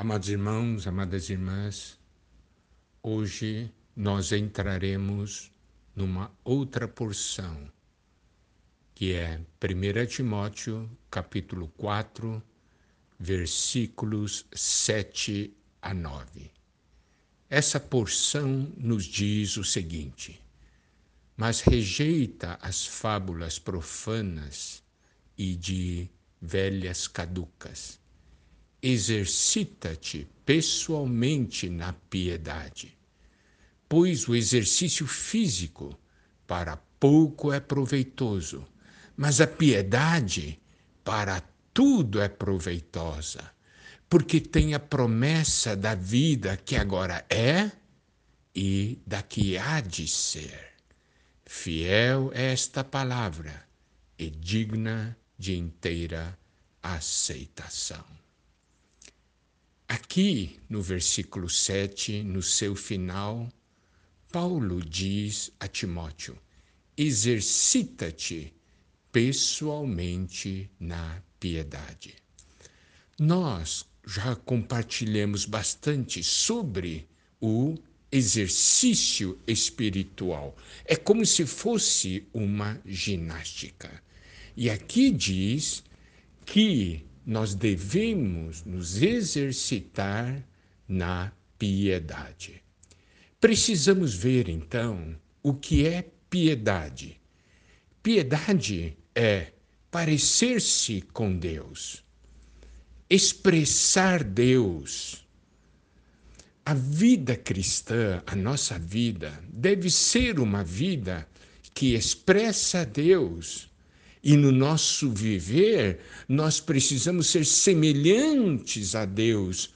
Amados irmãos, amadas irmãs, hoje nós entraremos numa outra porção, que é 1 Timóteo, capítulo 4, versículos 7 a 9. Essa porção nos diz o seguinte: Mas rejeita as fábulas profanas e de velhas caducas exercita-te pessoalmente na piedade, pois o exercício físico para pouco é proveitoso, mas a piedade para tudo é proveitosa, porque tem a promessa da vida que agora é e da que há de ser. Fiel é esta palavra e digna de inteira aceitação. Aqui no versículo 7, no seu final, Paulo diz a Timóteo: exercita-te pessoalmente na piedade. Nós já compartilhamos bastante sobre o exercício espiritual. É como se fosse uma ginástica. E aqui diz que nós devemos nos exercitar na piedade. Precisamos ver, então, o que é piedade. Piedade é parecer-se com Deus, expressar Deus. A vida cristã, a nossa vida, deve ser uma vida que expressa Deus e no nosso viver, nós precisamos ser semelhantes a Deus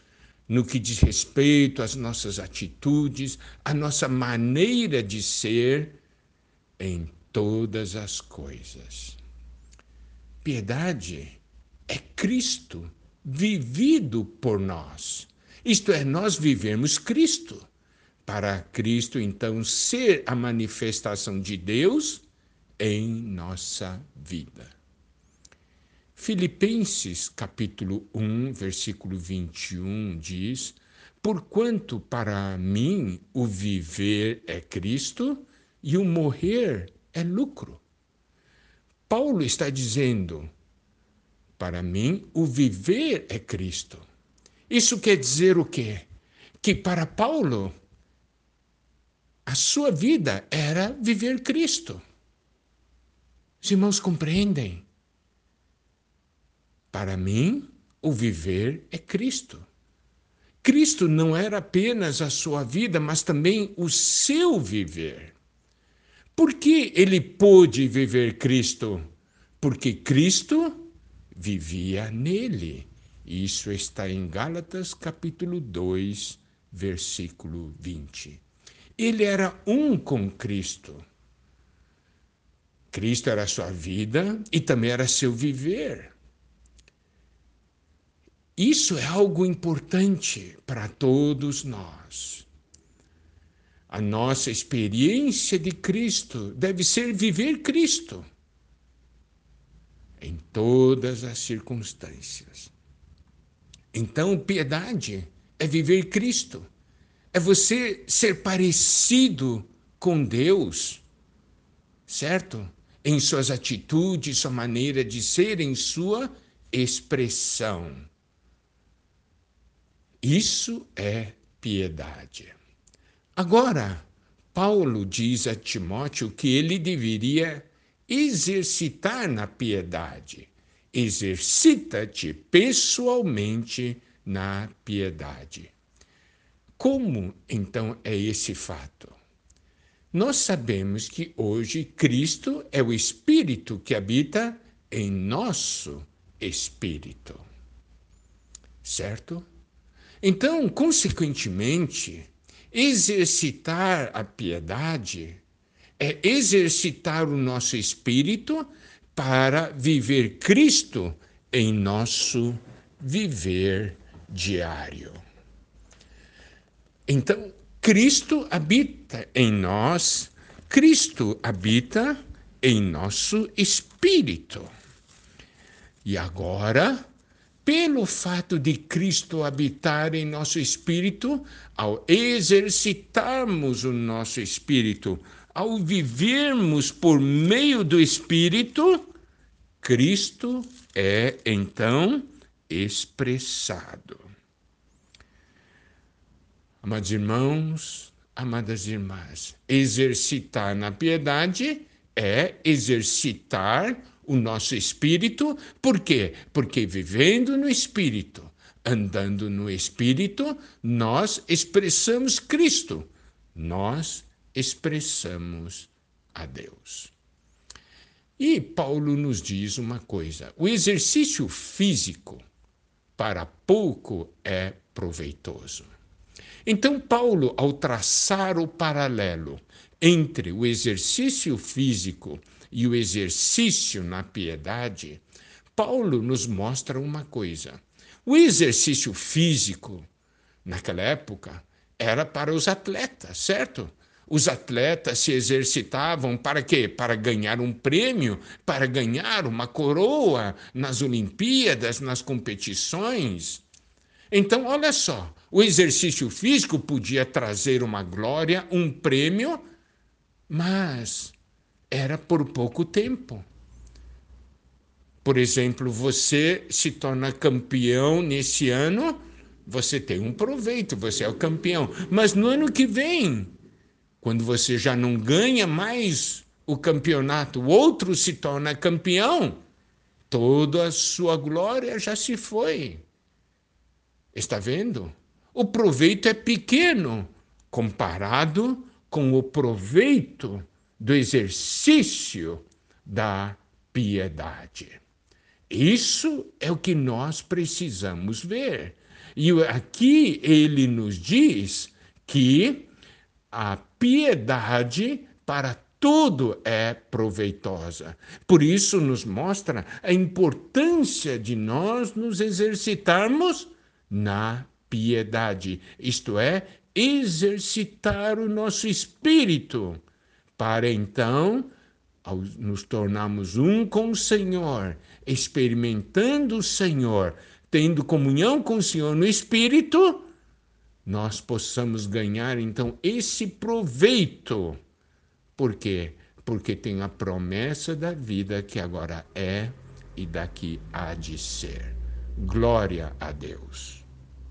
no que diz respeito às nossas atitudes, à nossa maneira de ser em todas as coisas. Piedade é Cristo vivido por nós. Isto é, nós vivemos Cristo. Para Cristo, então, ser a manifestação de Deus em nossa vida. Filipenses capítulo 1, versículo 21 diz: Porquanto para mim o viver é Cristo e o morrer é lucro. Paulo está dizendo: para mim o viver é Cristo. Isso quer dizer o quê? Que para Paulo a sua vida era viver Cristo. Os irmãos compreendem? Para mim, o viver é Cristo. Cristo não era apenas a sua vida, mas também o seu viver. Por que ele pôde viver Cristo? Porque Cristo vivia nele. Isso está em Gálatas capítulo 2, versículo 20. Ele era um com Cristo. Cristo era a sua vida e também era seu viver. Isso é algo importante para todos nós. A nossa experiência de Cristo deve ser viver Cristo em todas as circunstâncias. Então, piedade é viver Cristo, é você ser parecido com Deus, certo? Em suas atitudes, sua maneira de ser, em sua expressão. Isso é piedade. Agora, Paulo diz a Timóteo que ele deveria exercitar na piedade. Exercita-te pessoalmente na piedade. Como então é esse fato? Nós sabemos que hoje Cristo é o Espírito que habita em nosso espírito. Certo? Então, consequentemente, exercitar a piedade é exercitar o nosso espírito para viver Cristo em nosso viver diário. Então, Cristo habita em nós, Cristo habita em nosso espírito. E agora pelo fato de Cristo habitar em nosso espírito, ao exercitarmos o nosso espírito, ao vivermos por meio do espírito, Cristo é então expressado. Amados irmãos, amadas irmãs, exercitar na piedade é exercitar o nosso espírito. Por quê? Porque vivendo no espírito, andando no espírito, nós expressamos Cristo. Nós expressamos a Deus. E Paulo nos diz uma coisa: o exercício físico para pouco é proveitoso. Então, Paulo, ao traçar o paralelo entre o exercício físico e o exercício na piedade, Paulo nos mostra uma coisa. O exercício físico, naquela época, era para os atletas, certo? Os atletas se exercitavam para quê? Para ganhar um prêmio, para ganhar uma coroa nas Olimpíadas, nas competições. Então, olha só, o exercício físico podia trazer uma glória, um prêmio, mas era por pouco tempo. Por exemplo, você se torna campeão nesse ano, você tem um proveito, você é o campeão. Mas no ano que vem, quando você já não ganha mais o campeonato, o outro se torna campeão, toda a sua glória já se foi. Está vendo? O proveito é pequeno comparado com o proveito do exercício da piedade. Isso é o que nós precisamos ver. E aqui ele nos diz que a piedade para tudo é proveitosa. Por isso, nos mostra a importância de nós nos exercitarmos na piedade, isto é, exercitar o nosso espírito para então ao nos tornarmos um com o Senhor, experimentando o Senhor, tendo comunhão com o Senhor no Espírito, nós possamos ganhar então esse proveito. Por quê? Porque tem a promessa da vida que agora é e daqui há de ser. Glória a Deus.